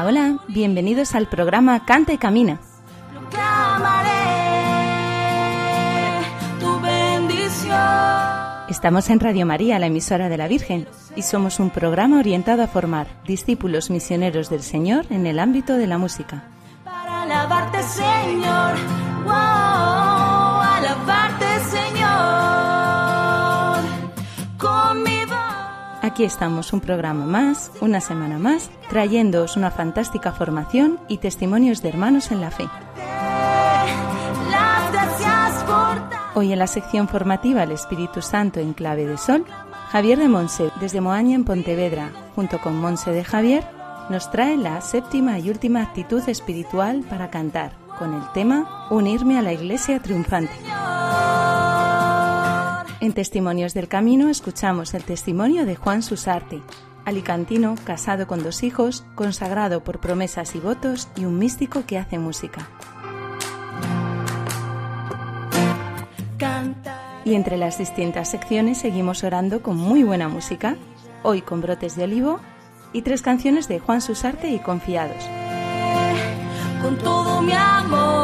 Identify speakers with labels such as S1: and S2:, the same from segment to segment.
S1: Hola, hola, bienvenidos al programa Canta y Camina. Estamos en Radio María, la emisora de la Virgen, y somos un programa orientado a formar discípulos misioneros del Señor en el ámbito de la música.
S2: Para alabarte, Señor. Wow,
S1: Aquí estamos un programa más, una semana más, trayéndoos una fantástica formación y testimonios de hermanos en la fe. Hoy en la sección formativa El Espíritu Santo en clave de sol, Javier de Monse, desde Moaña en Pontevedra, junto con Monse de Javier, nos trae la séptima y última actitud espiritual para cantar, con el tema Unirme a la Iglesia Triunfante. En Testimonios del Camino escuchamos el testimonio de Juan Susarte, alicantino, casado con dos hijos, consagrado por promesas y votos y un místico que hace música. Y entre las distintas secciones seguimos orando con muy buena música, hoy con brotes de olivo y tres canciones de Juan Susarte y Confiados.
S2: Con todo mi amor.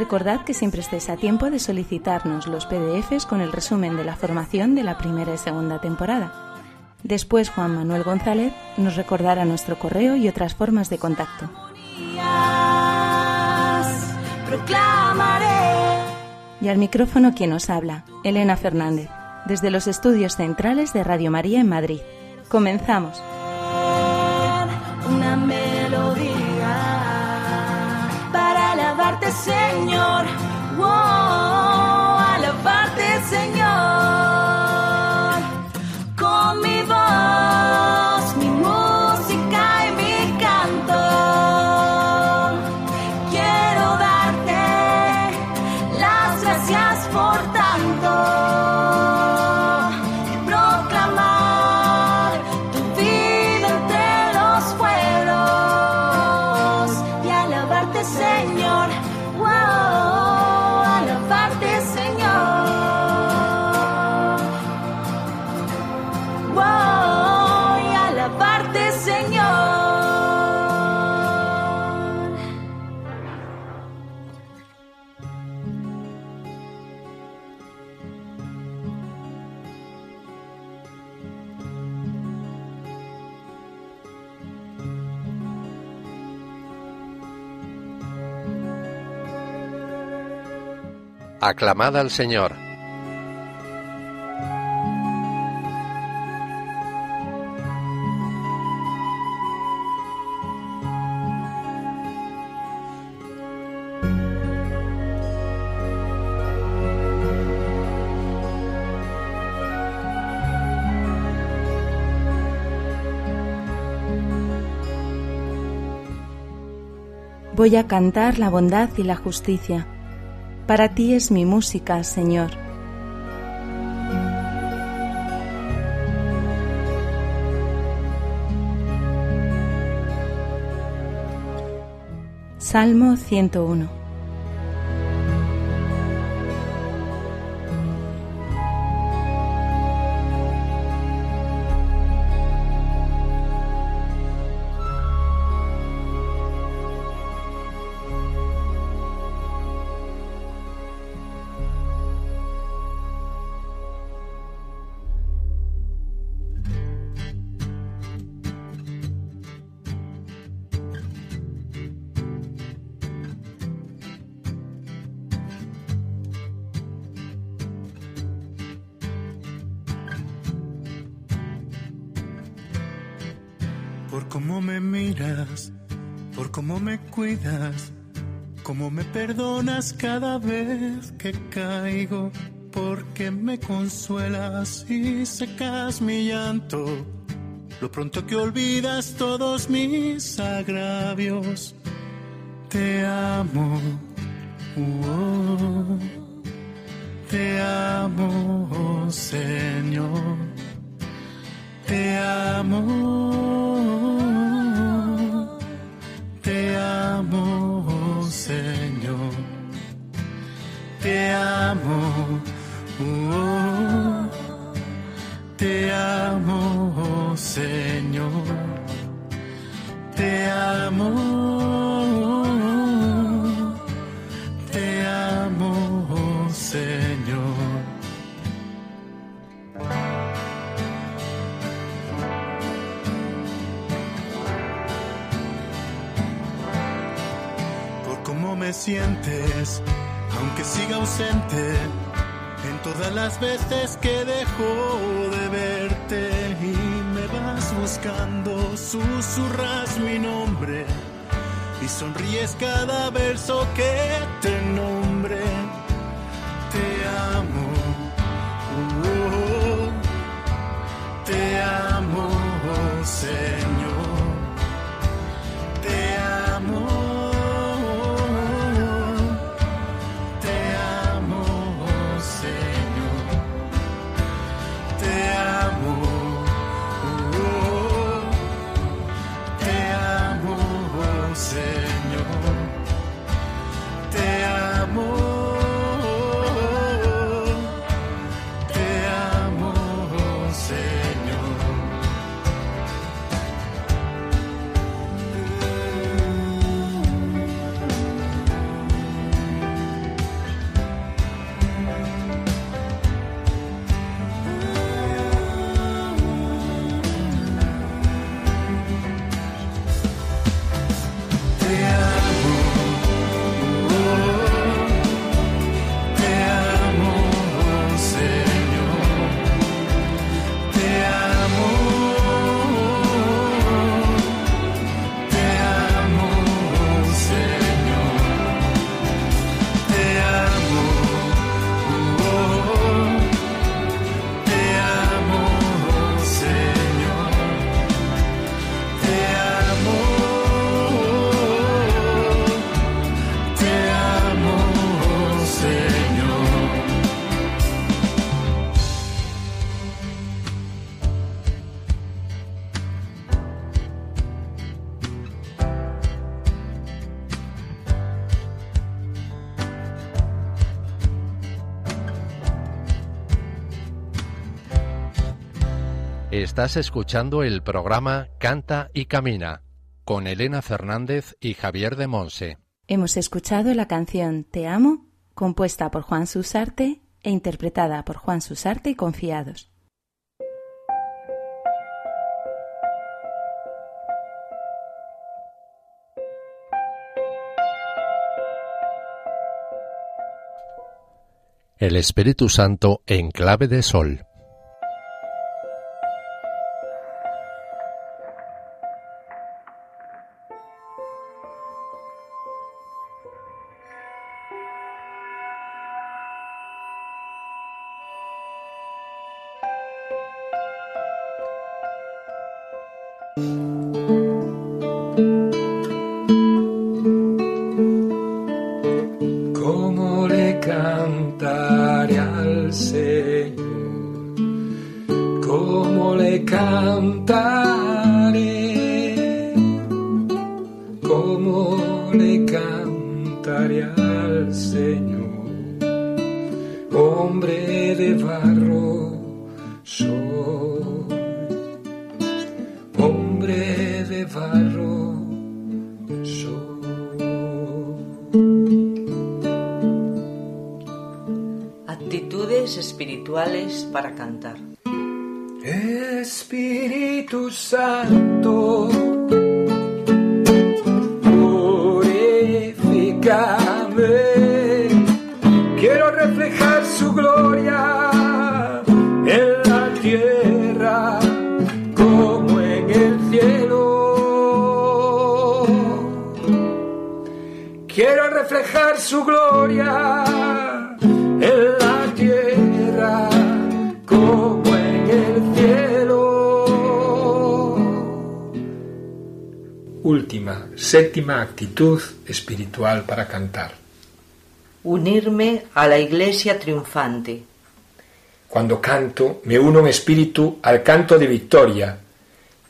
S1: Recordad que siempre estéis a tiempo de solicitarnos los PDFs con el resumen de la formación de la primera y segunda temporada. Después Juan Manuel González nos recordará nuestro correo y otras formas de contacto. Y al micrófono quien os habla, Elena Fernández, desde los estudios centrales de Radio María en Madrid. Comenzamos.
S3: Aclamad al Señor.
S1: Voy a cantar la bondad y la justicia. Para ti es mi música, Señor. Salmo 101
S3: cómo me perdonas cada vez que caigo, porque me consuelas y secas mi llanto. Lo pronto que olvidas todos mis agravios, te amo. oh, te amo, Señor. Te amo. Te amo, Te amo. oh, te amo, Señor. Te amo. Te amo, Señor. por cómo me sientes, aunque siga ausente, en todas las veces que dejo de verte y me vas buscando, susurras mi nombre y sonríes cada verso que te nombre. Te amo, oh, te amo, Señor.
S4: Estás escuchando el programa Canta y Camina con Elena Fernández y Javier de Monse.
S1: Hemos escuchado la canción Te amo, compuesta por Juan Susarte e interpretada por Juan Susarte y Confiados.
S4: El Espíritu Santo en clave de sol.
S5: Séptima actitud espiritual para cantar.
S6: Unirme a la iglesia triunfante.
S5: Cuando canto, me uno en espíritu al canto de victoria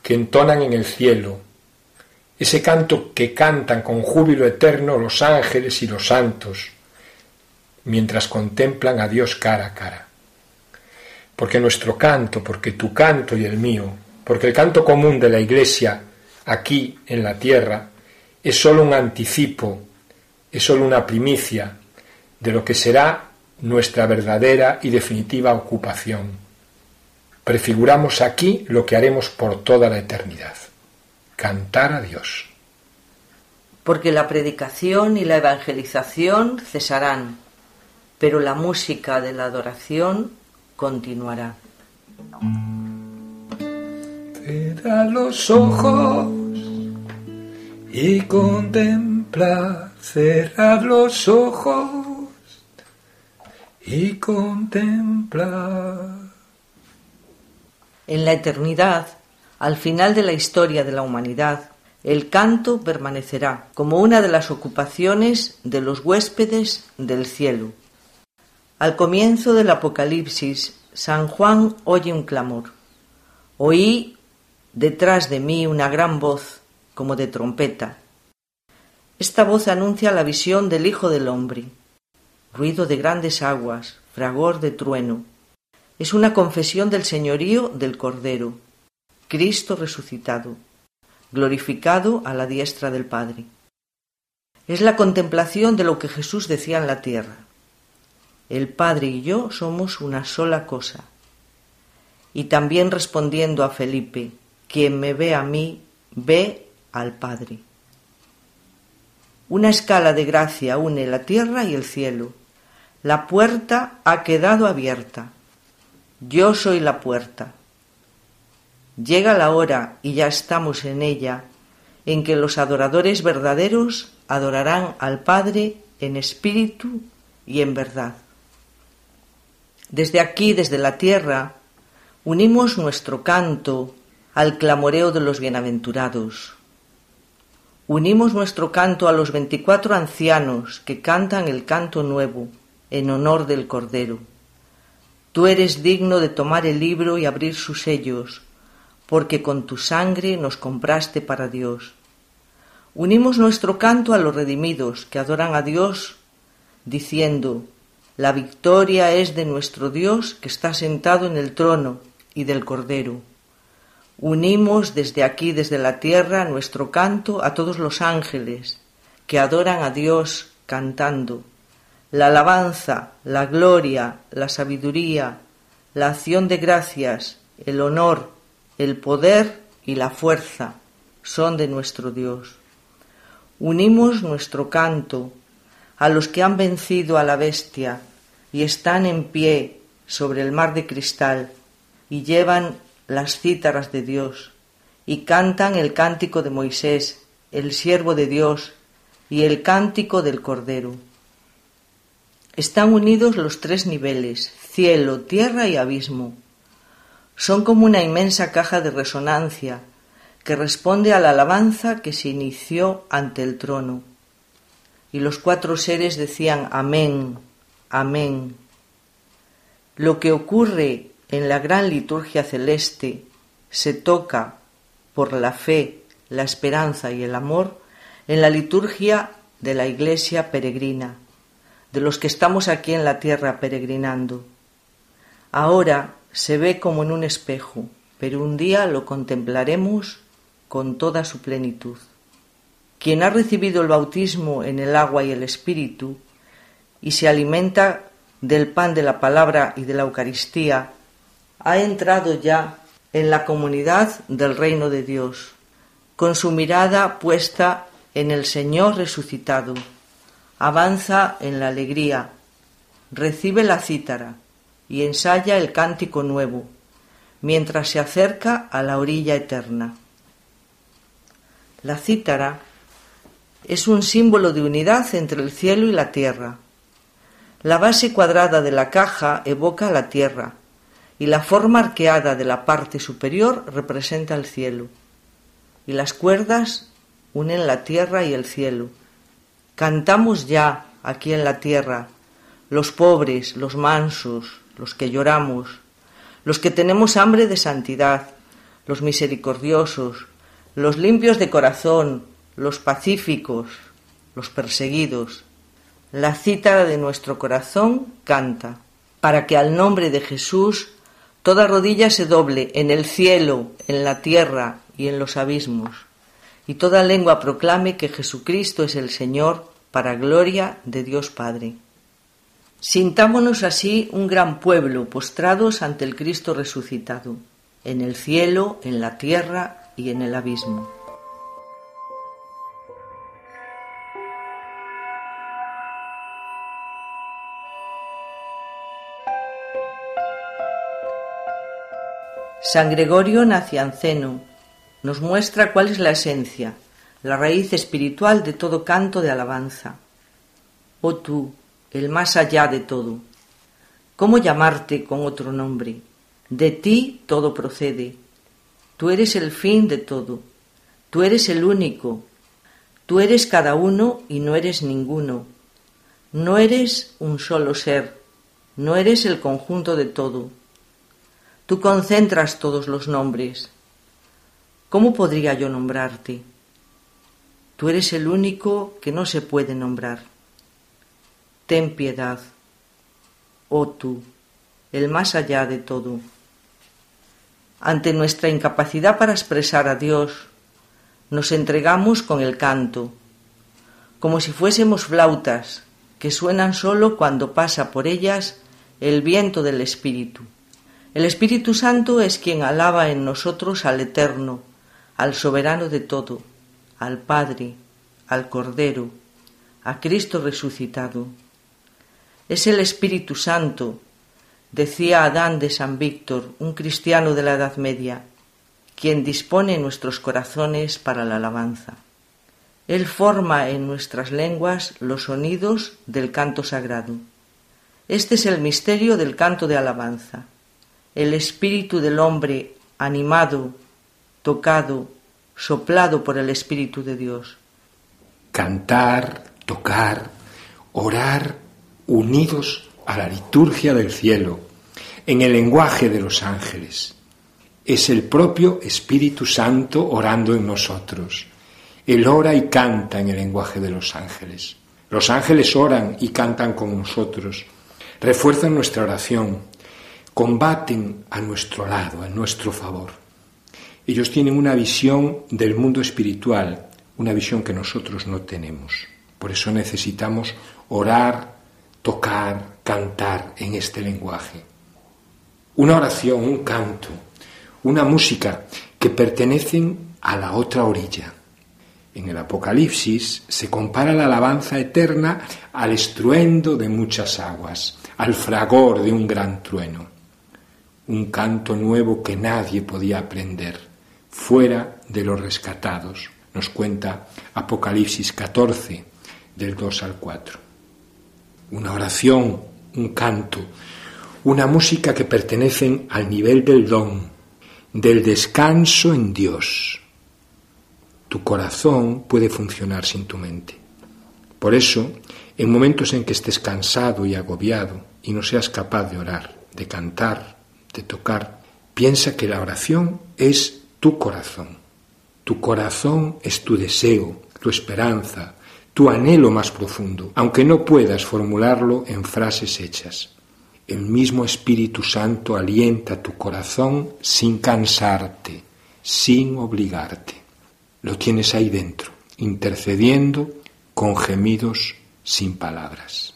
S5: que entonan en el cielo, ese canto que cantan con júbilo eterno los ángeles y los santos, mientras contemplan a Dios cara a cara. Porque nuestro canto, porque tu canto y el mío, porque el canto común de la Iglesia aquí en la tierra, es sólo un anticipo, es sólo una primicia de lo que será nuestra verdadera y definitiva ocupación. Prefiguramos aquí lo que haremos por toda la eternidad, cantar a Dios.
S6: Porque la predicación y la evangelización cesarán, pero la música de la adoración continuará.
S5: Los ojos y contempla, cerrad los ojos y contempla.
S6: En la eternidad, al final de la historia de la humanidad, el canto permanecerá como una de las ocupaciones de los huéspedes del cielo. Al comienzo del Apocalipsis, San Juan oye un clamor. Oí detrás de mí una gran voz, como de trompeta. Esta voz anuncia la visión del Hijo del Hombre. Ruido de grandes aguas, fragor de trueno. Es una confesión del señorío del Cordero, Cristo resucitado, glorificado a la diestra del Padre. Es la contemplación de lo que Jesús decía en la tierra. El Padre y yo somos una sola cosa. Y también respondiendo a Felipe, quien me ve a mí, ve al Padre. Una escala de gracia une la tierra y el cielo. La puerta ha quedado abierta. Yo soy la puerta. Llega la hora, y ya estamos en ella, en que los adoradores verdaderos adorarán al Padre en espíritu y en verdad. Desde aquí, desde la tierra, unimos nuestro canto al clamoreo de los bienaventurados. Unimos nuestro canto a los veinticuatro ancianos que cantan el canto nuevo en honor del Cordero. Tú eres digno de tomar el libro y abrir sus sellos, porque con tu sangre nos compraste para Dios. Unimos nuestro canto a los redimidos que adoran a Dios, diciendo, La victoria es de nuestro Dios que está sentado en el trono y del Cordero. Unimos desde aquí, desde la tierra, nuestro canto a todos los ángeles que adoran a Dios cantando, la alabanza, la gloria, la sabiduría, la acción de gracias, el honor, el poder y la fuerza son de nuestro Dios. Unimos nuestro canto a los que han vencido a la bestia y están en pie sobre el mar de cristal y llevan las cítaras de Dios y cantan el cántico de Moisés, el siervo de Dios, y el cántico del Cordero. Están unidos los tres niveles, cielo, tierra y abismo. Son como una inmensa caja de resonancia que responde a la alabanza que se inició ante el trono. Y los cuatro seres decían Amén, Amén. Lo que ocurre en la gran liturgia celeste se toca por la fe, la esperanza y el amor en la liturgia de la Iglesia peregrina de los que estamos aquí en la tierra peregrinando. Ahora se ve como en un espejo, pero un día lo contemplaremos con toda su plenitud. Quien ha recibido el bautismo en el agua y el espíritu y se alimenta del pan de la palabra y de la Eucaristía, ha entrado ya en la comunidad del reino de Dios, con su mirada puesta en el Señor resucitado avanza en la alegría, recibe la cítara y ensaya el cántico nuevo, mientras se acerca a la orilla eterna. La cítara Es un símbolo de unidad entre el cielo y la tierra. La base cuadrada de la caja evoca la tierra y la forma arqueada de la parte superior representa el cielo. Y las cuerdas unen la tierra y el cielo. Cantamos ya aquí en la tierra, los pobres, los mansos, los que lloramos, los que tenemos hambre de santidad, los misericordiosos, los limpios de corazón, los pacíficos, los perseguidos. La cítara de nuestro corazón canta, para que al nombre de Jesús toda rodilla se doble en el cielo, en la tierra y en los abismos, y toda lengua proclame que Jesucristo es el Señor para gloria de Dios Padre. Sintámonos así un gran pueblo postrados ante el Cristo resucitado, en el cielo, en la tierra y en el abismo. San Gregorio Nacianceno nos muestra cuál es la esencia, la raíz espiritual de todo canto de alabanza. Oh tú, el más allá de todo. ¿Cómo llamarte con otro nombre? De ti todo procede. Tú eres el fin de todo. Tú eres el único. Tú eres cada uno y no eres ninguno. No eres un solo ser. No eres el conjunto de todo. Tú concentras todos los nombres. ¿Cómo podría yo nombrarte? Tú eres el único que no se puede nombrar ten piedad, oh tú, el más allá de todo. Ante nuestra incapacidad para expresar a Dios, nos entregamos con el canto, como si fuésemos flautas que suenan sólo cuando pasa por ellas el viento del Espíritu. El Espíritu Santo es quien alaba en nosotros al Eterno, al soberano de todo, al Padre, al Cordero, a Cristo resucitado. Es el Espíritu Santo, decía Adán de San Víctor, un cristiano de la Edad Media, quien dispone nuestros corazones para la alabanza. Él forma en nuestras lenguas los sonidos del canto sagrado. Este es el misterio del canto de alabanza. El espíritu del hombre animado, tocado, soplado por el Espíritu de Dios.
S5: Cantar, tocar, orar unidos a la liturgia del cielo, en el lenguaje de los ángeles. Es el propio Espíritu Santo orando en nosotros. Él ora y canta en el lenguaje de los ángeles. Los ángeles oran y cantan con nosotros, refuerzan nuestra oración, combaten a nuestro lado, a nuestro favor. Ellos tienen una visión del mundo espiritual, una visión que nosotros no tenemos. Por eso necesitamos orar, tocar, cantar en este lenguaje. Una oración, un canto, una música que pertenecen a la otra orilla. En el Apocalipsis se compara la alabanza eterna al estruendo de muchas aguas, al fragor de un gran trueno. Un canto nuevo que nadie podía aprender, fuera de los rescatados, nos cuenta Apocalipsis 14, del 2 al 4 una oración, un canto, una música que pertenecen al nivel del don, del descanso en Dios. Tu corazón puede funcionar sin tu mente. Por eso, en momentos en que estés cansado y agobiado y no seas capaz de orar, de cantar, de tocar, piensa que la oración es tu corazón. Tu corazón es tu deseo, tu esperanza, tu anhelo más profundo, aunque no puedas formularlo en frases hechas. El mismo Espíritu Santo alienta tu corazón sin cansarte, sin obligarte. Lo tienes ahí dentro, intercediendo con gemidos sin palabras.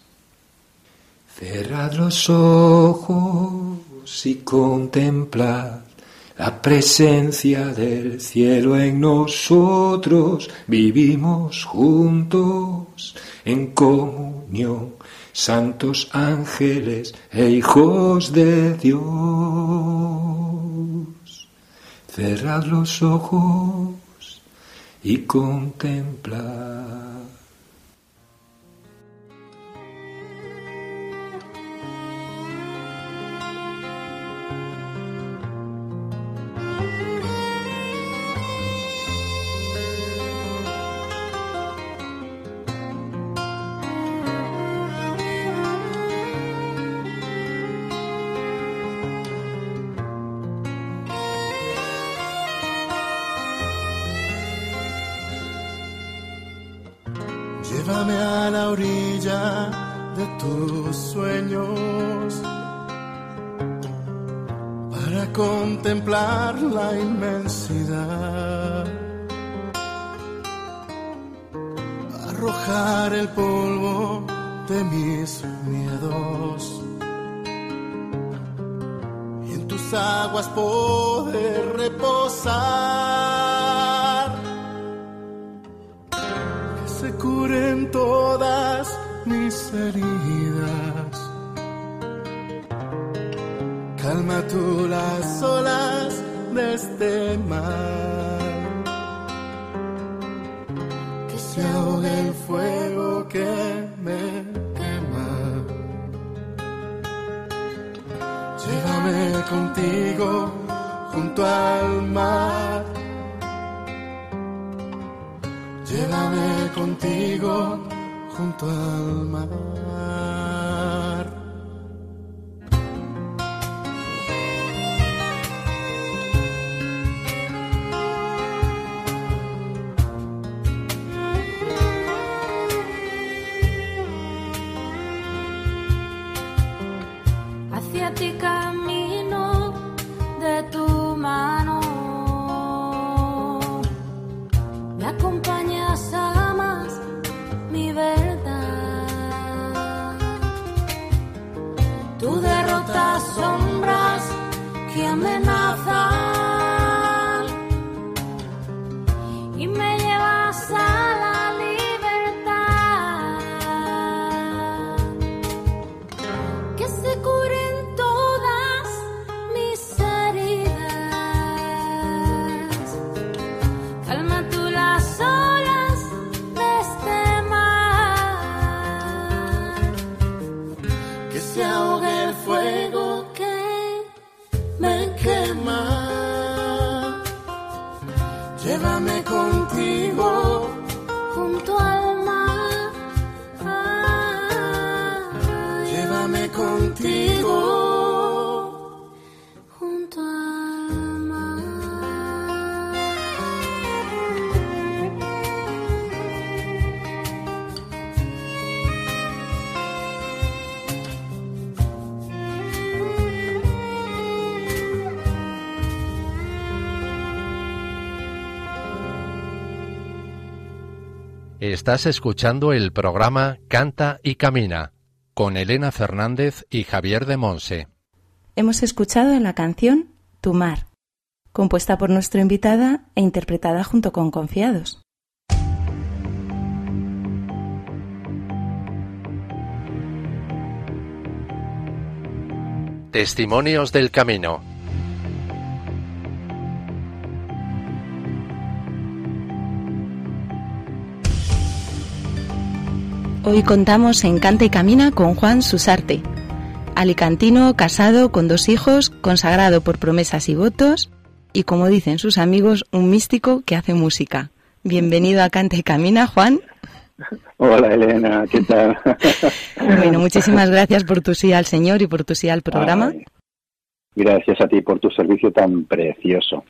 S5: Cerrad los ojos y contemplad la presencia del cielo en nosotros, vivimos juntos en comunión, santos ángeles e hijos de Dios. Cerrad los ojos y contemplar.
S3: Aguas poder reposar que se curen todas mis heridas. Calma tú las olas de este mar. Que se ahogue contigo junto al mar. Llévame contigo junto al mar.
S2: Se
S3: ahogue el fuego
S2: que
S3: me quema. Llévame contigo,
S2: junto al mar.
S3: llévame contigo.
S4: Estás escuchando el programa Canta y Camina con Elena Fernández y Javier de Monse.
S1: Hemos escuchado la canción Tu mar, compuesta por nuestra invitada e interpretada junto con Confiados.
S4: Testimonios del Camino.
S1: Hoy contamos en Canta y Camina con Juan Susarte, alicantino, casado, con dos hijos, consagrado por promesas y votos, y como dicen sus amigos, un místico que hace música. Bienvenido a Canta y Camina, Juan.
S7: Hola Elena, ¿qué tal?
S1: Bueno, muchísimas gracias por tu sí al Señor y por tu sí al programa.
S7: Ay, gracias a ti por tu servicio tan precioso.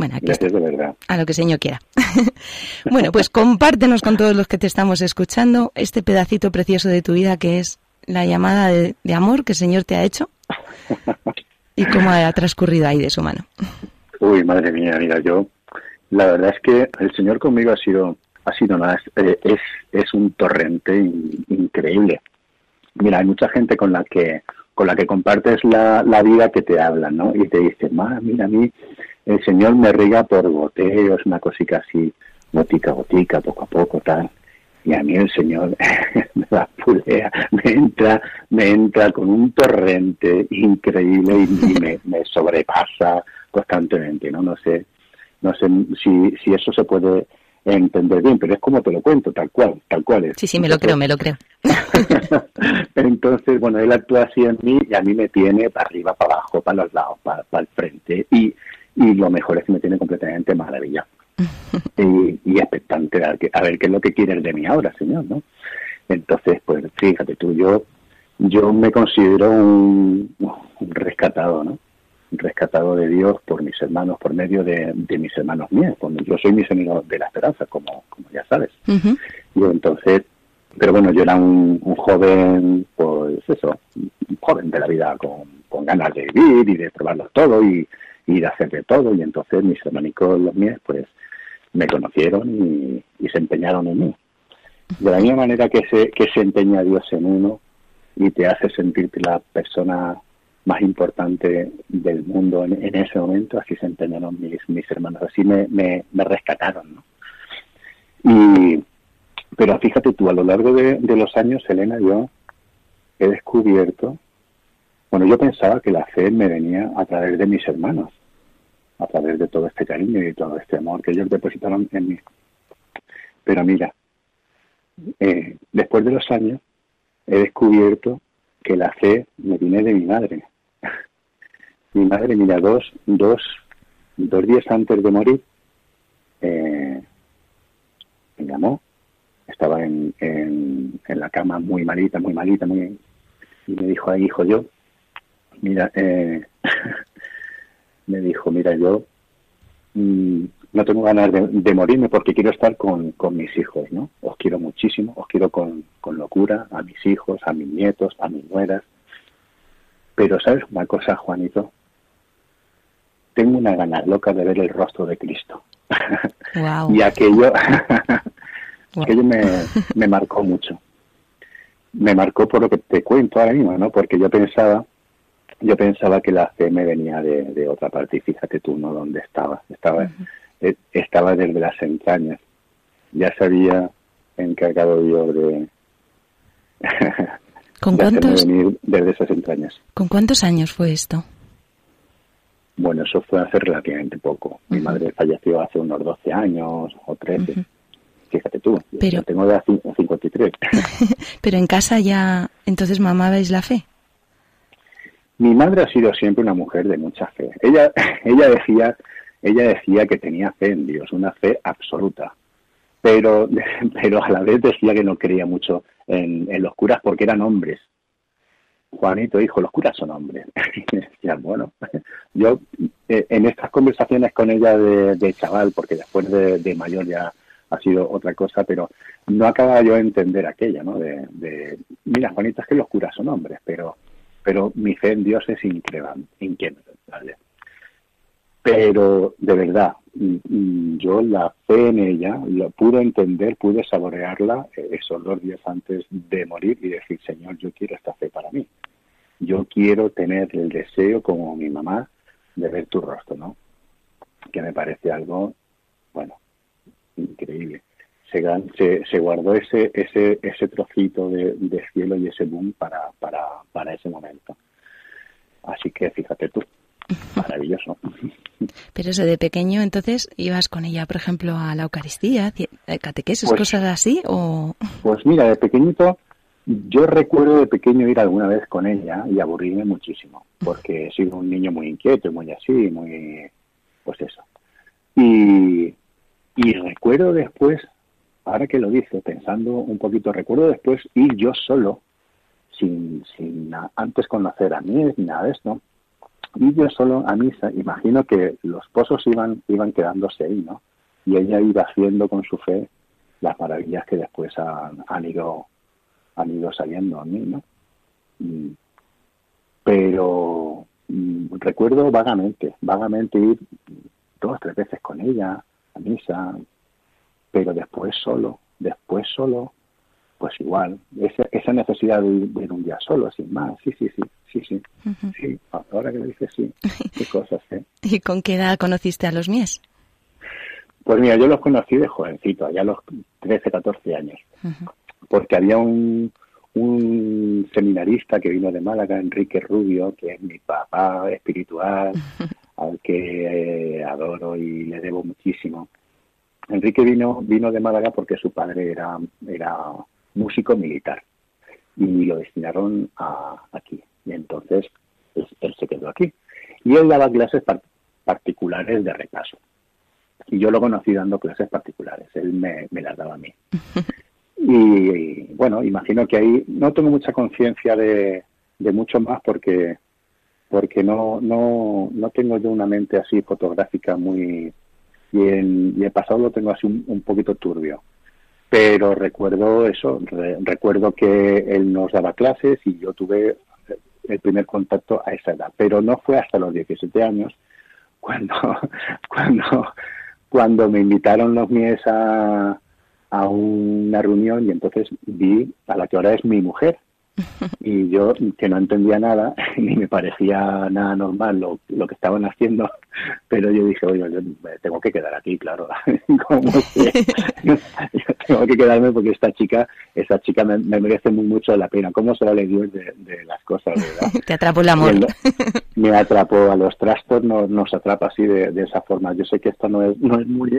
S1: Bueno, aquí
S7: Gracias de verdad.
S1: a lo que el Señor quiera. bueno, pues compártenos con todos los que te estamos escuchando este pedacito precioso de tu vida que es la llamada de, de amor que el Señor te ha hecho y cómo ha transcurrido ahí de su mano.
S7: Uy, madre mía, mira, yo la verdad es que el Señor conmigo ha sido ha sido nada, es, eh, es, es un torrente in- increíble. Mira, hay mucha gente con la que con la que compartes la, la vida que te hablan, ¿no? Y te dicen, "Ma, mira, a mí el Señor me riega por goteos, una cosita así, gotica, gotica, poco a poco, tal. Y a mí el Señor me la pulea, me entra, me entra con un torrente increíble y, y me, me sobrepasa constantemente, ¿no? No sé, no sé si, si eso se puede entender bien, pero es como te lo cuento, tal cual, tal cual es.
S1: Sí, sí, me lo creo, me lo creo.
S7: Entonces, bueno, él actúa así en mí y a mí me tiene para arriba, para abajo, para los lados, para, para el frente. Y, y lo mejor es que me tiene completamente maravillado. y, y expectante a, ver qué es lo que quieres de mí ahora, señor, ¿no? Entonces, pues fíjate tú, yo, yo me considero un, un rescatado, ¿no? Rescatado de Dios por mis hermanos, por medio de, de mis hermanos míos. Cuando yo soy misionero de la esperanza, como, como ya sabes. Y entonces, pero bueno, yo era un, un joven, pues eso, un joven de la vida con, con ganas de vivir y de probarlo todo y, y de hacer de todo. Y entonces mis hermanicos, los míos, pues me conocieron y, se empeñaron en mí. De la misma manera que se, que se empeña Dios en uno y te hace sentirte la persona más importante del mundo en, en ese momento, así se empeñaron mis, mis hermanos, así me, me, me rescataron, ¿no? Y, pero fíjate tú, a lo largo de, de los años, Elena, yo he descubierto, bueno, yo pensaba que la fe me venía a través de mis hermanos, a través de todo este cariño y todo este amor que ellos depositaron en mí. Pero mira, eh, después de los años he descubierto que la fe me viene de mi madre. mi madre, mira, dos, dos, dos días antes de morir, eh, me llamó, estaba en, en, en la cama muy malita, muy malita, muy y me dijo, ay, hijo, yo, mira, eh, me dijo, mira, yo mm, no tengo ganas de, de morirme porque quiero estar con, con mis hijos, ¿no? Os quiero muchísimo, os quiero con, con locura, a mis hijos, a mis nietos, a mis nueras. Pero, ¿sabes una cosa, Juanito? Tengo una gana loca de ver el rostro de Cristo.
S1: Wow.
S7: y aquello, aquello me, me marcó mucho. Me marcó por lo que te cuento ahora mismo, ¿no? Porque yo pensaba, yo pensaba que la fe me venía de, de otra parte y fíjate tú, ¿no? Dónde estaba. Estaba, eh, estaba desde las entrañas. Ya se había encargado Dios de,
S1: ¿Con
S7: de
S1: cuántos,
S7: venir desde esas entrañas.
S1: ¿Con cuántos años fue esto?
S7: Bueno, eso fue hace relativamente poco. Mi madre falleció hace unos 12 años o 13.
S1: Ujú.
S7: Fíjate tú,
S1: Pero-
S7: yo tengo cin- 53.
S1: Pero en casa ya, entonces mamabais la fe.
S7: Mi madre ha sido siempre una mujer de mucha fe. Ella, ella decía, ella decía que tenía fe en Dios, una fe absoluta. Pero, pero a la vez decía que no creía mucho en, los curas porque eran hombres. Juanito dijo, los curas son hombres. Y bueno, yo eh, en estas conversaciones con ella de, de chaval, porque después de, de mayor ya ha sido otra cosa, pero no acababa yo de entender aquella, ¿no? De, de, mira, Juanito, es que los curas son hombres, pero pero mi fe en Dios es increíble, inquebrantable. Pero de verdad, mm, mm, yo la fe en ella, lo pude entender, pude saborearla eh, esos dos días antes de morir y decir, Señor, yo quiero esta fe para mí. Yo quiero tener el deseo, como mi mamá, de ver tu rostro, ¿no? Que me parece algo, bueno, increíble. Se, se, se guardó ese, ese, ese trocito de, de cielo y ese boom para, para, para ese momento. Así que fíjate tú, maravilloso.
S1: Pero eso de pequeño, entonces ibas con ella, por ejemplo, a la Eucaristía, eh, catequesis,
S7: Pues-
S1: cosas así, o
S7: Pues mira, de pequeñito, yo recuerdo de pequeño ir alguna vez con ella y aburrirme muchísimo, porque he sido un niño muy inquieto, y muy así, muy, pues eso. Y, y recuerdo después, ahora que lo dice, pensando un poquito, recuerdo después ir yo solo, sin, sin antes conocer a mí ni nada de esto, ir yo solo a misa, imagino que los pozos iban, iban quedándose ahí, ¿no? Y ella iba haciendo con su fe las maravillas que después han, han ido han ido saliendo a mí, ¿no? Mm, Pero mm, recuerdo vagamente, vagamente ir dos, tres veces con ella a misa, pero después solo, después solo, pues igual, esa, esa necesidad de ir, de ir un día solo, sin más, sí, sí, sí, sí, sí, sí, ahora que lo dices, sí, qué cosas, ¿eh?
S1: ¿Y con qué edad conociste a los mies?
S7: Pues mira, yo los conocí de jovencito, allá a los 13, 14 años. Porque había un, un seminarista que vino de Málaga, Enrique Rubio, que es mi papá espiritual, al que eh, adoro y le debo muchísimo. Enrique vino, vino de Málaga porque su padre era, era músico militar y lo destinaron a, aquí. Y entonces pues, él se quedó aquí. Y él daba clases particulares de repaso. Y yo lo conocí dando clases particulares. Él me, las daba a mí. y, bueno, imagino que ahí no tengo mucha conciencia de, de mucho más porque porque no, no, no tengo yo una mente así fotográfica muy... Y, y el pasado lo tengo así un, poquito turbio. Pero recuerdo eso, recuerdo que él nos daba clases y yo tuve el primer contacto a esa edad. Pero no fue hasta los 17 años cuando, cuando, cuando me invitaron los mies a, a una reunión y entonces vi a la que ahora es mi mujer, y yo que no entendía nada ni me parecía nada normal lo, lo que estaban haciendo pero yo dije oye yo tengo que quedar aquí claro yo tengo que quedarme porque esta chica esta chica me, merece muy mucho la pena. Cómo se le Dios de, de, las cosas ¿verdad?
S1: te atrapó el amor.
S7: me atrapó a los trastos no nos atrapa así de, de esa forma. Yo sé que esto no es no es muy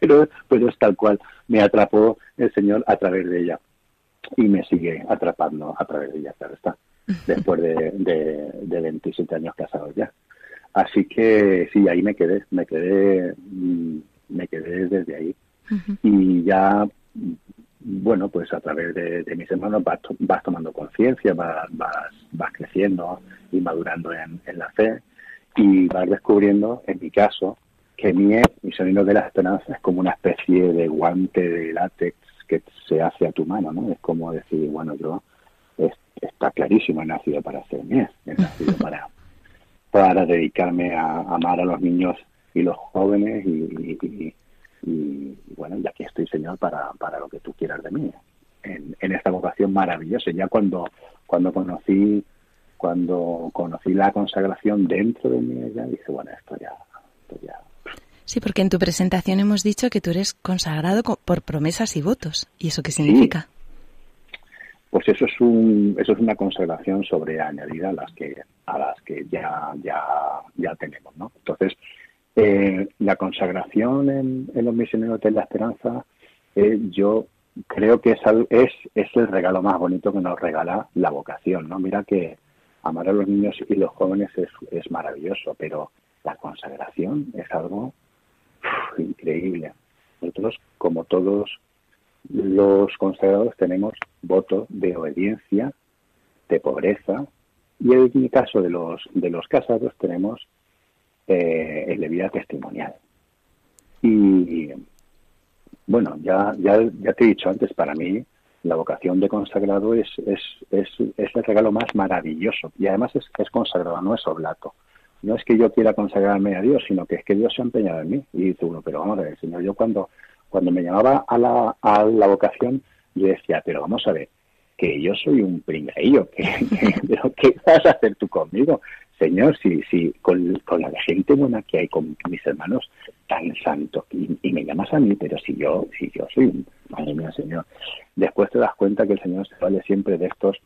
S7: pero pero es tal cual. Me atrapó el señor a través de ella y me sigue atrapando a través de ella, claro está, después de, de, de 27 años casados ya. Así que sí, ahí me quedé, me quedé, mm, me quedé desde ahí. Y ya, bueno, pues a través de, mis hermanos vas, vas tomando conciencia, vas, vas, vas, creciendo y madurando en, en, la fe y vas descubriendo, en mi caso, que mi, mi sonido de la esperanza es como una especie de guante de látex que se hace a tu mano, ¿no? Es como decir, bueno, yo está clarísimo, he nacido para ser mies, he nacido para, para dedicarme a, amar a los niños y los jóvenes y, bueno, y aquí estoy, Señor, para, para lo que tú quieras de mí. En, en esta vocación maravillosa. Ya cuando, cuando conocí cuando conocí la consagración dentro de mí, ya dije, bueno, esto ya, esto ya
S1: Sí, porque en tu presentación hemos dicho que tú eres consagrado por promesas y votos. ¿Y eso qué significa?
S7: Pues eso es un, eso es una consagración sobre añadida a las que a las que ya ya ya tenemos, ¿no? Entonces eh, la consagración en, los misioneros de la esperanza, eh, yo creo que es, es es el regalo más bonito que nos regala la vocación, ¿no? Mira que amar a los niños y los jóvenes es, es maravilloso, pero la consagración es algo increíble. Nosotros, como todos los consagrados, tenemos voto de obediencia, de pobreza, y en mi caso de los, de los casados tenemos eh, el de vida testimonial. Y bueno, ya, ya, ya te he dicho antes, para mí la vocación de consagrado es, es, es, es el regalo más maravilloso y además es, es consagrado, no es oblato no es que yo quiera consagrarme a Dios, sino que es que Dios se ha empeñado en mí. Y dice uno, pero vamos a ver, Señor, yo cuando, cuando me llamaba a la, a la vocación, yo decía, pero vamos a ver, que yo soy un pringaillo, que, ¿qué vas a hacer tú conmigo? Señor, si, si con, la gente buena que hay, con mis hermanos tan santos, y, me llamas a mí, pero si yo, si yo soy un, madre mía, Señor, después te das cuenta que el Señor se vale siempre de estos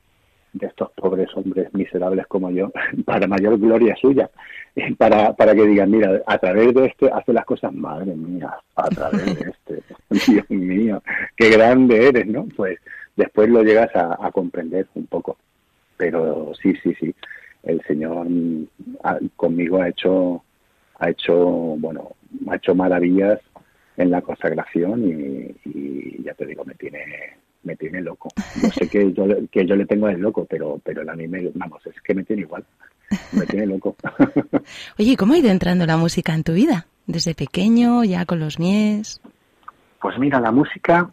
S7: de estos pobres hombres miserables como yo, para mayor gloria suya, para, para que digan, mira, a través de este hace las cosas, madre mía, a través de este, Dios mío, qué grande eres, ¿no? Pues después lo llegas a, comprender un poco. Pero sí, sí, sí, el Señor conmigo ha hecho, ha hecho, bueno, ha hecho maravillas en la consagración y ya te digo, me tiene me tiene loco. No sé que yo, que yo le tengo el loco, pero, pero el anime, vamos, es que me tiene igual. Me tiene loco.
S1: Oye, ¿cómo ha ido entrando la música en tu vida? ¿Desde pequeño, ya con los mies?
S7: Pues mira, la música,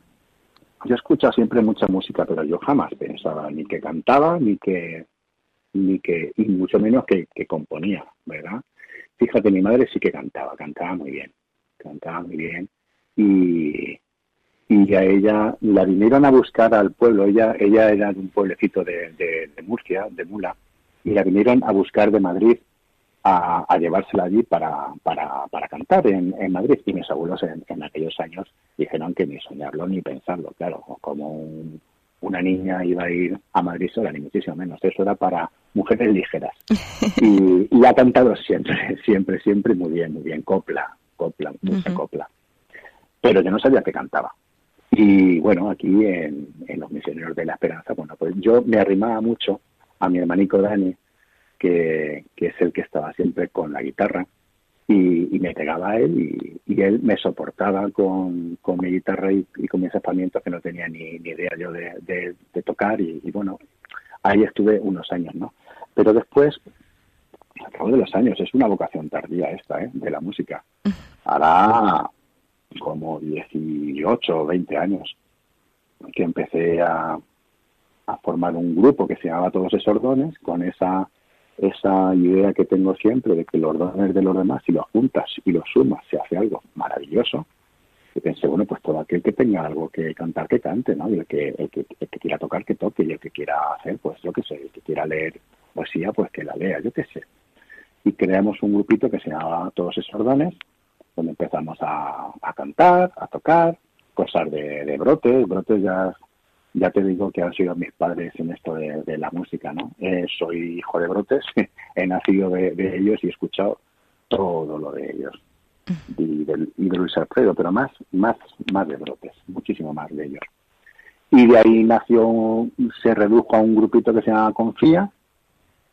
S7: yo he escuchado siempre mucha música, pero yo jamás pensaba ni que cantaba, ni que, ni que, y mucho menos que, que componía, ¿verdad? Fíjate, mi madre sí que cantaba, cantaba muy bien, cantaba muy bien. Y, y a ella la vinieron a buscar al pueblo. Ella, ella era de un pueblecito de, de, Murcia, de Mula, y la vinieron a buscar de Madrid a, a llevársela allí para, para, para cantar en, en, Madrid. Y mis abuelos en, en, aquellos años dijeron que ni soñarlo ni pensarlo, claro, como una niña iba a ir a Madrid sola, ni muchísimo menos. Eso era para mujeres ligeras. Y, y ha cantado siempre, siempre, siempre muy bien, muy bien. Copla, copla, mucha copla. pero yo no sabía que cantaba. Y bueno, aquí en, Los Misioneros de la Esperanza, bueno, pues yo me arrimaba mucho a mi hermanico Dani, que, que es el que estaba siempre con la guitarra, y, me pegaba a él y, él me soportaba con, con mi guitarra y, con mis equipamientos que no tenía ni, ni idea yo de, de, tocar y, bueno, ahí estuve unos años, ¿no? Pero después, al cabo de los años, es una vocación tardía esta, ¿eh? De la música. Hará como 18 o 20 años que empecé a, formar un grupo que se llamaba Todos esos dones con esa esa idea que tengo siempre de que los dones de los demás, si los juntas y los sumas, se hace algo maravilloso. Y pensé, bueno, pues todo aquel que tenga algo que cantar, que cante, ¿no? Y el que, el que, quiera tocar, que toque, y el que quiera hacer, pues yo qué sé, el que quiera leer poesía, pues que la lea, yo qué sé. Y creamos un grupito que se llamaba Todos esos dones, donde empezamos a, a cantar, a tocar, cosas de, de brotes, brotes ya ya te digo que han sido mis padres en esto de, la música, ¿no? Eh, soy hijo de brotes, he nacido de, ellos y he escuchado todo lo de ellos y, de, Luis Alfredo, pero más, más, más de brotes, muchísimo más de ellos. Y de ahí nació, se redujo a un grupito que se llama Confía,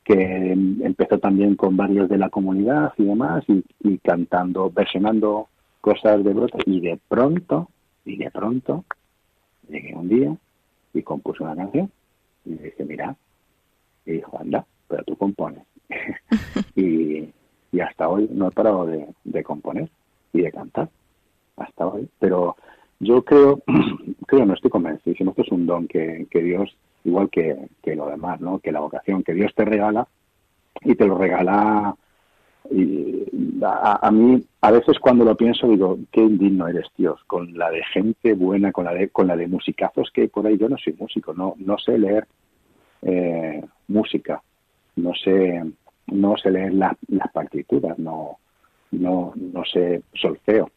S7: que empezó también con varios de la comunidad y demás, y, y cantando, versionando cosas de brotes, y de pronto, y de pronto, llegué un día y compuso una canción. Y le dije, mira, y dijo, anda, pero tú compones. y, y hasta hoy no he parado de, componer y de cantar, hasta hoy. Pero yo creo, creo, no estoy convencido, sino que es un don que, que Dios, igual que, que lo demás, ¿no? que la vocación que Dios te regala y te lo regala y a, mí, a veces cuando lo pienso, digo, qué indigno eres, Dios, con la de gente buena, con la de, con la de musicazos que por ahí yo no soy músico, no, no sé leer eh, música, no sé, no sé leer las partituras, no, no, no sé solfeo,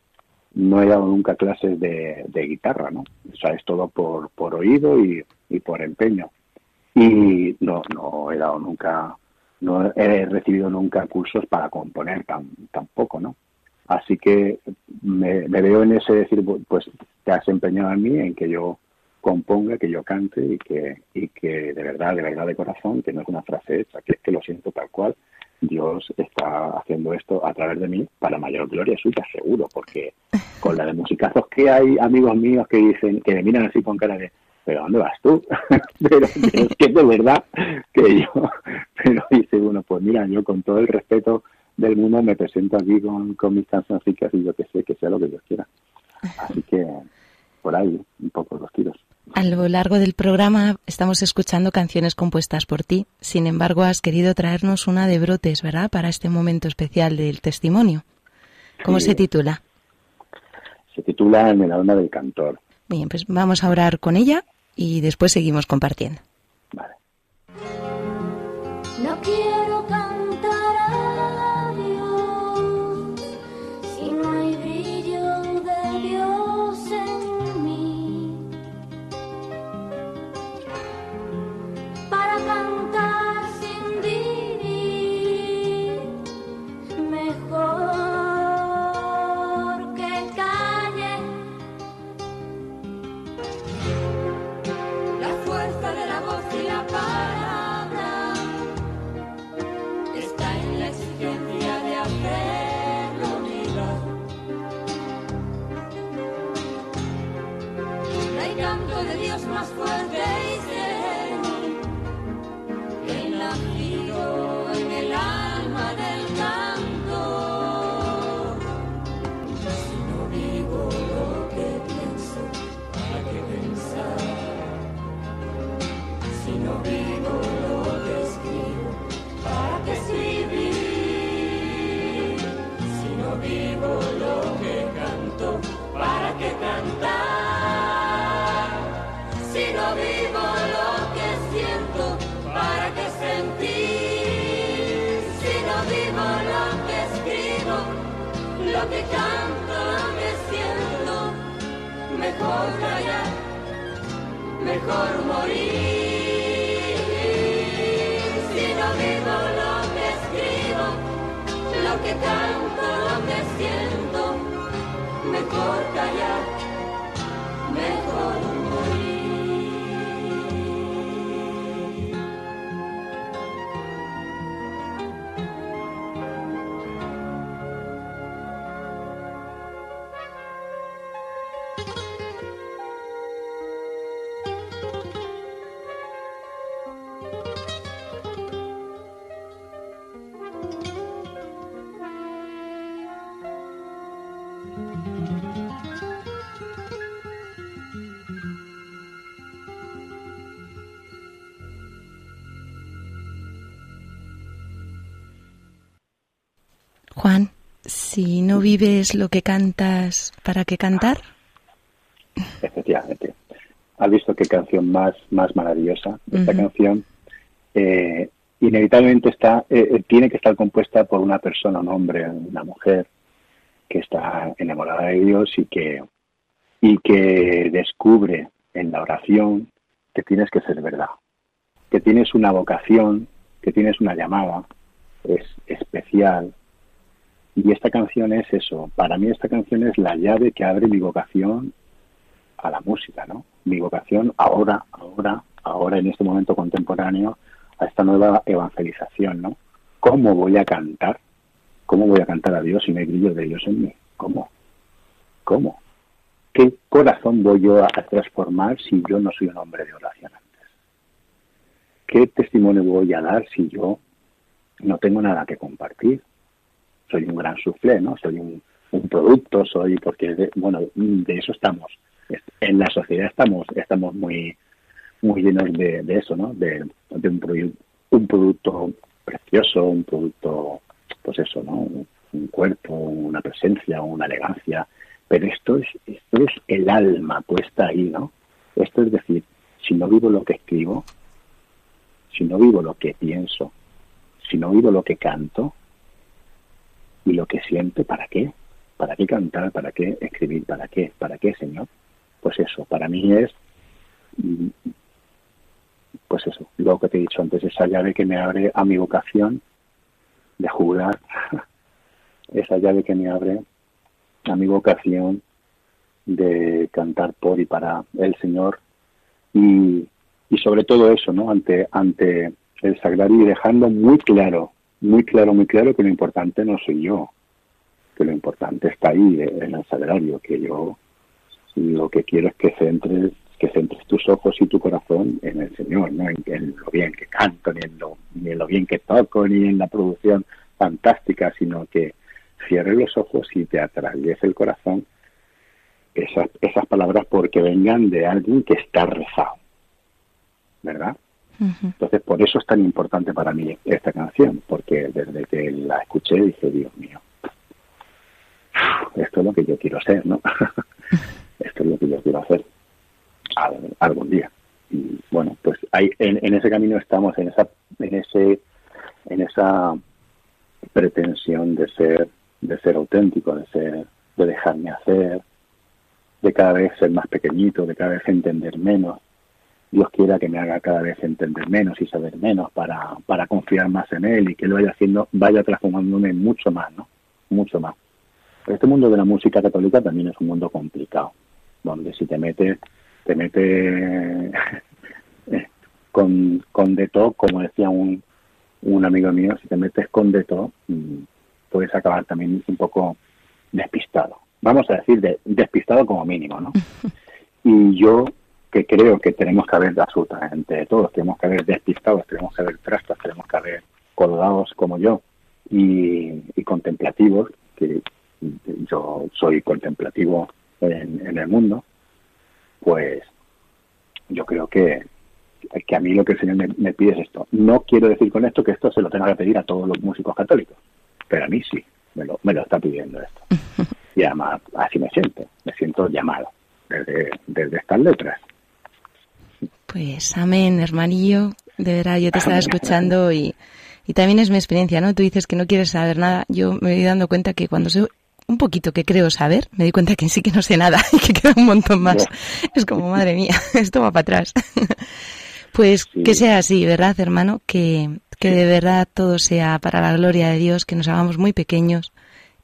S7: no he dado nunca clases de, de guitarra, ¿no? O sea, es todo por, por oído y, y por empeño. Y no, no he dado nunca no he recibido nunca cursos para componer tan, tampoco, ¿no? Así que me, veo en ese decir, pues te has empeñado en mí, en que yo componga, que yo cante y que, y que de verdad, de verdad, de corazón, que no es una frase hecha, que es que lo siento tal cual, Dios está haciendo esto a través de mí para mayor gloria suya, seguro, porque con la de musicazos que hay amigos míos que dicen, que me miran así con cara de, pero ¿dónde vas tú? pero, es que de verdad que yo, pero dice, bueno, pues mira, yo con todo el respeto del mundo me presento aquí con, con mis cancioncitas y yo que sé, que sea lo que Dios quiera. Así que por ahí un poco los tiros.
S8: A lo largo del programa estamos escuchando canciones compuestas por ti. Sin embargo, has querido traernos una de brotes, ¿verdad? Para este momento especial del testimonio. ¿Cómo se titula?
S7: Se titula En el alma del cantor.
S8: Bien, pues vamos a orar con ella y después seguimos compartiendo.
S9: Si no
S1: vives lo que cantas, ¿para qué cantar?
S7: Efectivamente. ¿Has visto qué canción más, más maravillosa? Esta canción eh, inevitablemente está, eh, eh, tiene que estar compuesta por una persona, un hombre, una mujer que está enamorada de Dios y que, y que descubre en la oración que tienes que ser verdad, que tienes una vocación, que tienes una llamada, es especial. Y esta canción es eso, para mí esta canción es la llave que abre mi vocación a la música, ¿no? Mi vocación ahora, ahora, ahora en este momento contemporáneo a esta nueva evangelización, ¿no? ¿Cómo voy a cantar? ¿Cómo voy a cantar a Dios si no hay brillo de Dios en mí? ¿Cómo? ¿Cómo? ¿Qué corazón voy yo a transformar si yo no soy un hombre de oración antes? ¿Qué testimonio voy a dar si yo no tengo nada que compartir? Soy un gran soufflé, ¿no? Soy un, producto, soy porque, de- bueno, de eso estamos. En la sociedad estamos estamos muy muy llenos de, eso, ¿no? De, un, un producto precioso, un producto, pues eso, ¿no? Un cuerpo, una presencia, una elegancia. Pero esto es, esto es el alma puesta ahí, ¿no? Esto es decir, si no vivo lo que escribo, si no vivo lo que pienso, si no vivo lo que canto y lo que siento, ¿para qué? ¿Para qué cantar? ¿Para qué escribir? ¿Para qué? ¿Para qué, Señor? Pues eso, para mí es mm, pues eso, lo que te he dicho antes, esa llave que me abre a mi vocación de jugar, esa llave que me abre a mi vocación de cantar por y para el Señor y, y sobre todo eso, ¿no? Ante, ante el sagrario y dejando muy claro, muy claro, muy claro que lo importante no soy yo, que lo importante está ahí en el sagrario, que yo lo que quiero es que centres que centres tus ojos y tu corazón en el Señor, no en, lo bien que canto, ni en, lo, ni en lo bien que toco, ni en la producción fantástica, sino que cierres los ojos y te atraviese el corazón esas, esas palabras porque vengan de alguien que está rezado, ¿verdad? Entonces, por eso es tan importante para mí esta canción, porque desde que la escuché dije, Dios mío, esto es lo que yo quiero ser, ¿no? esto es lo que yo quiero hacer al- algún día. Y bueno, pues ahí, en, en ese camino estamos, en esa, en ese, en esa pretensión de ser, de ser auténtico, de ser, de dejarme hacer, de cada vez ser más pequeñito, de cada vez entender menos. Dios quiera que me haga cada vez entender menos y saber menos para, para confiar más en Él y que lo vaya haciendo, vaya transformándome mucho más, ¿no? Mucho más. Pero este mundo de la música católica también es un mundo complicado, donde si te metes, te metes con, con de todo, como decía un, un amigo mío, si te metes con de todo, mm, puedes acabar también un poco despistado. Vamos a decir de, despistado como mínimo, ¿no? Y yo que creo que tenemos que haber absolutamente todos, tenemos que haber despistados, tenemos que haber trastos, tenemos que haber colgados como yo y, y contemplativos, que yo soy contemplativo en, en el mundo, pues yo creo que, que a mí lo que el Señor me, me pide es esto. No quiero decir con esto que esto se lo tenga que pedir a todos los músicos católicos, pero a mí sí, me lo, me lo está pidiendo esto. Y además así me siento, me siento llamado desde, desde estas letras.
S1: Pues amén, hermanillo. De verdad, yo te estaba escuchando y, y también es mi experiencia, ¿no? Tú dices que no quieres saber nada. Yo me voy dando cuenta que cuando sé un poquito que creo saber, me di cuenta que sí que no sé nada y que queda un montón más. Es como, madre mía, esto va para atrás. Pues que sea así, ¿verdad, hermano? Que, que de verdad todo sea para la gloria de Dios, que nos hagamos muy pequeños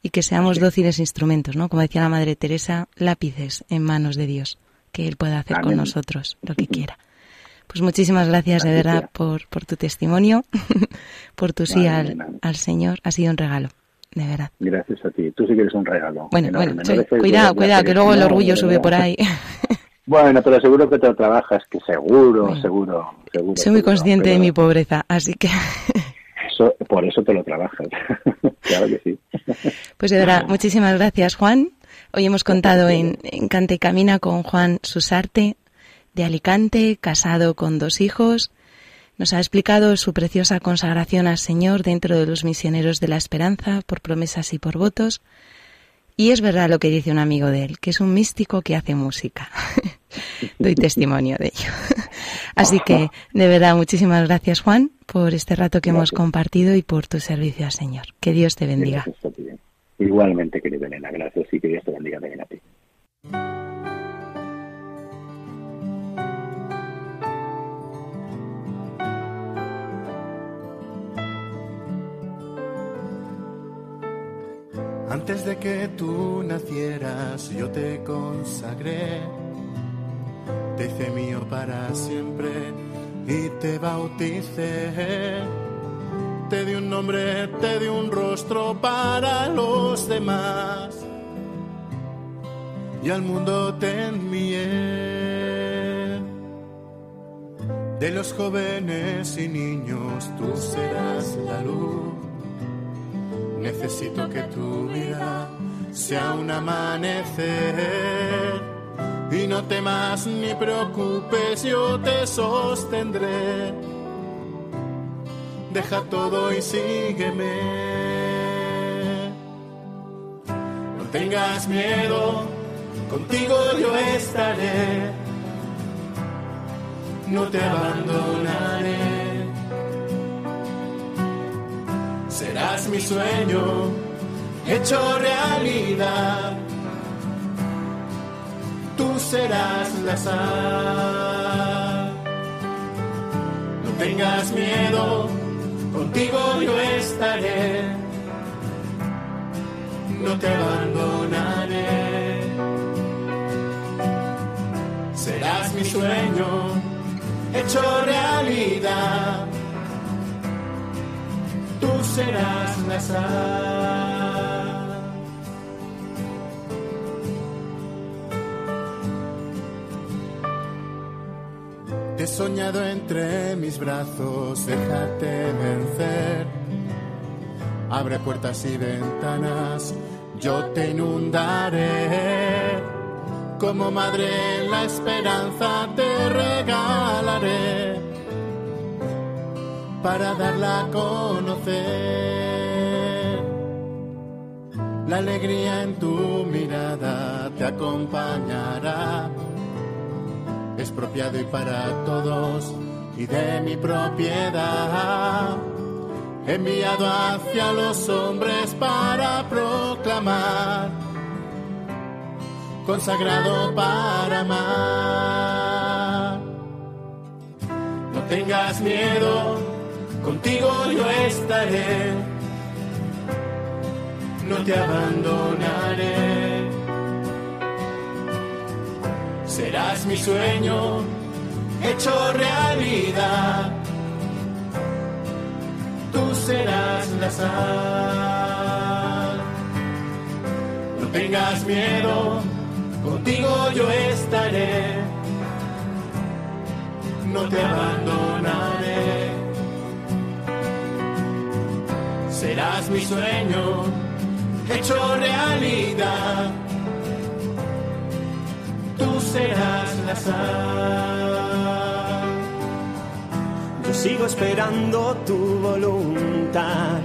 S1: y que seamos dóciles instrumentos, ¿no? Como decía la Madre Teresa, lápices en manos de Dios, que Él pueda hacer con nosotros lo que quiera. Pues muchísimas gracias de verdad por, por tu testimonio, por tu sí al, al Señor. Ha sido un regalo, de verdad.
S7: Gracias a ti. Tú sí que eres un regalo.
S1: Bueno,
S7: enorme,
S1: bueno,
S7: no
S1: cuidado, cuidado, que luego el orgullo sube por ahí.
S7: Bueno, pero seguro que te lo trabajas, que seguro,
S1: Bueno.
S7: seguro, seguro.
S1: Soy muy
S7: seguro,
S1: consciente de mi pobreza, así que,
S7: eso- por eso te lo trabajas. claro que sí.
S1: pues de verdad, muchísimas gracias, Juan. Hoy hemos contado en, en Cante y Camina con Juan Susarte, de Alicante, casado con dos hijos. Nos ha explicado su preciosa consagración al Señor dentro de los misioneros de la esperanza, por promesas y por votos. Y es verdad lo que dice un amigo de él, que es un místico que hace música. Doy testimonio de ello. Así que, de verdad, muchísimas gracias, Juan, por este rato que hemos compartido y por tu servicio al Señor. Que Dios te bendiga.
S7: Igualmente, querida Elena, gracias y que Dios te bendiga también a ti.
S3: Antes de que tú nacieras, yo te consagré, te hice mío para siempre y te bauticé. Te di un nombre, te di un rostro para los demás y al mundo te envié. De los jóvenes y niños tú serás la luz. Necesito que tu vida sea un amanecer. Y no temas ni preocupes, yo te sostendré. Deja todo y sígueme. No tengas miedo, contigo yo estaré. No te abandonaré. Serás mi sueño hecho realidad. Tú serás la sal. No tengas miedo, contigo yo estaré. No te abandonaré. Serás mi sueño hecho realidad serás la sal. Te he soñado entre mis brazos, déjate vencer. Abre puertas y ventanas, yo te inundaré. Como madre la esperanza te regalaré para darla a conocer. La alegría en tu mirada te acompañará. Es propiado y para todos y de mi propiedad. Enviado hacia los hombres para proclamar. Consagrado para amar. No tengas miedo, contigo yo estaré, no te abandonaré. Serás mi sueño hecho realidad, tú serás la sal. No tengas miedo, contigo yo estaré, no te abandonaré serás mi sueño hecho realidad. Tú serás la sal.
S10: Yo sigo esperando tu voluntad.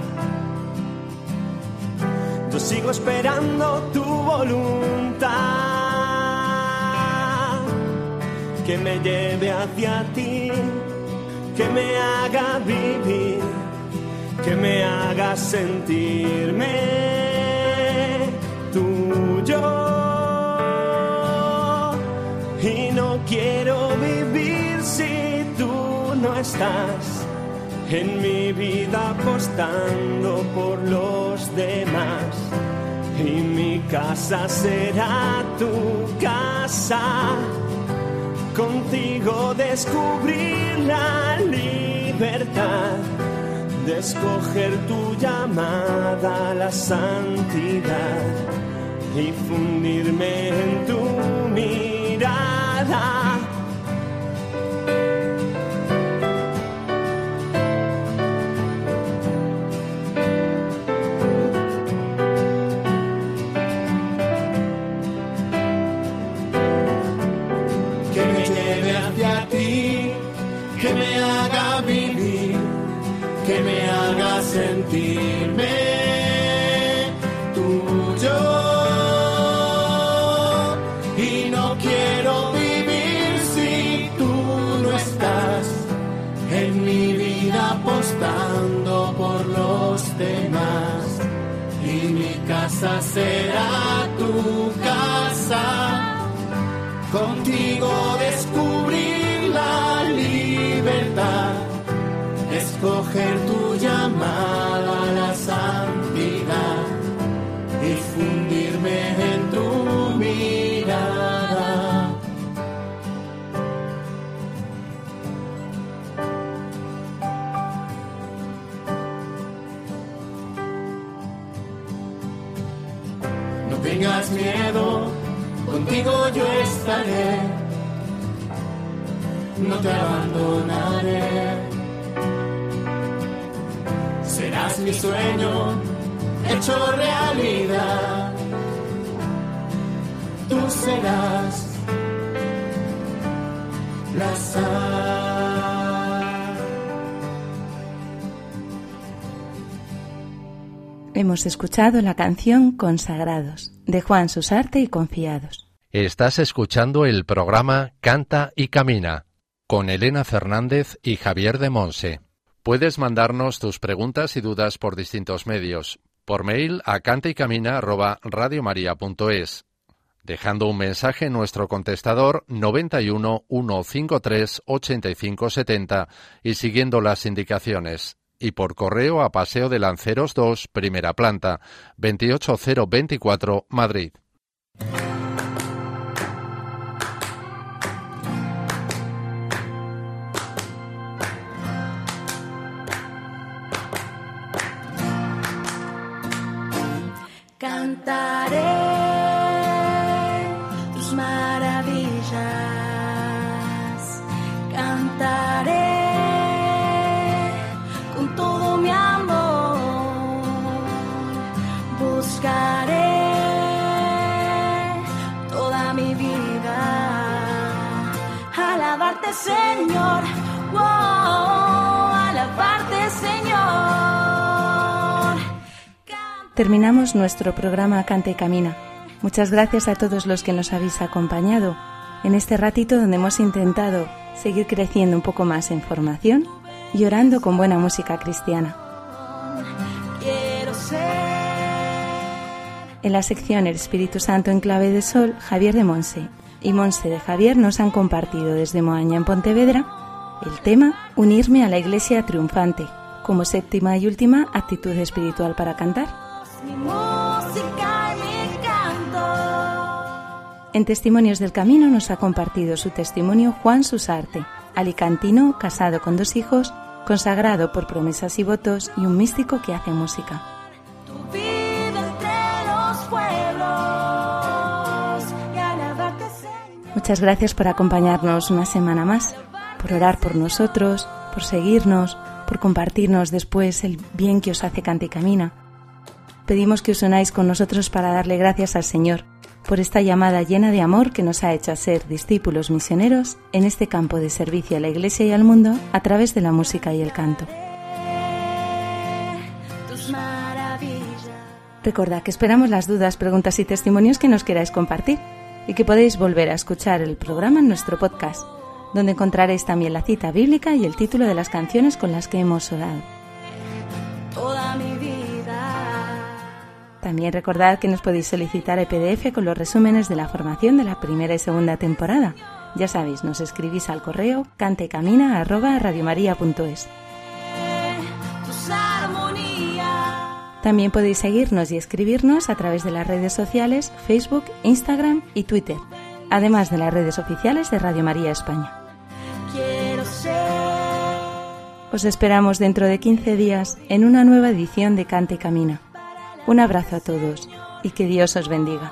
S10: Yo sigo esperando tu voluntad. Que me lleve hacia ti, que me haga vivir que me haga sentirme tuyo. Y no quiero vivir si tú no estás en mi vida apostando por los demás. y mi casa será tu casa. Contigo descubrir la libertad de escoger tu llamada a la santidad y fundirme en tu mirada.
S3: Y mi casa será tu casa. Contigo descubrir la libertad, escoger yo estaré, no te abandonaré. Serás mi sueño hecho realidad, tú serás la sal.
S1: Hemos escuchado la canción Consagrados de Juan Susarte y Confiados.
S4: Estás escuchando el programa Canta y Camina con Elena Fernández y Javier de Monse. Puedes mandarnos tus preguntas y dudas por distintos medios. Por mail a cantaycamina@radiomaria.es, dejando un mensaje en nuestro contestador 91 153 85 70 y siguiendo las indicaciones. Y por correo a Paseo de Lanceros 2, primera planta, 28024, Madrid.
S1: Terminamos nuestro programa Canta y Camina. Muchas gracias a todos los que nos habéis acompañado en este ratito donde hemos intentado seguir creciendo un poco más en formación y orando con buena música cristiana. En la sección El Espíritu Santo en clave de sol, Javier de Monse y Monse de Javier nos han compartido desde Moaña en Pontevedra el tema Unirme a la Iglesia Triunfante como séptima y última actitud espiritual para cantar.
S2: Mi música y mi canto.
S1: En Testimonios del Camino nos ha compartido su testimonio Juan Susarte, alicantino, casado con dos hijos, consagrado por promesas y votos y un místico que hace música. Muchas gracias por acompañarnos una semana más, por orar por nosotros, por seguirnos, por compartirnos después el bien que os hace Canta y Camina. Pedimos que os unáis con nosotros para darle gracias al Señor por esta llamada llena de amor que nos ha hecho a ser discípulos misioneros en este campo de servicio a la Iglesia y al mundo a través de la música y el canto. Recordad que esperamos las dudas, preguntas y testimonios que nos queráis compartir y que podéis volver a escuchar el programa en nuestro podcast, donde encontraréis también la cita bíblica y el título de las canciones con las que hemos orado. También recordad que nos podéis solicitar el PDF con los resúmenes de la formación de la primera y segunda temporada. Ya sabéis, nos escribís al correo cantecamina@radiomaria.es.
S8: También podéis seguirnos y escribirnos a través de las redes sociales Facebook, Instagram y Twitter, además de las redes oficiales de Radio María España. Os esperamos dentro de 15 días en una nueva edición de Cante y Camina. Un abrazo a todos y que Dios os bendiga.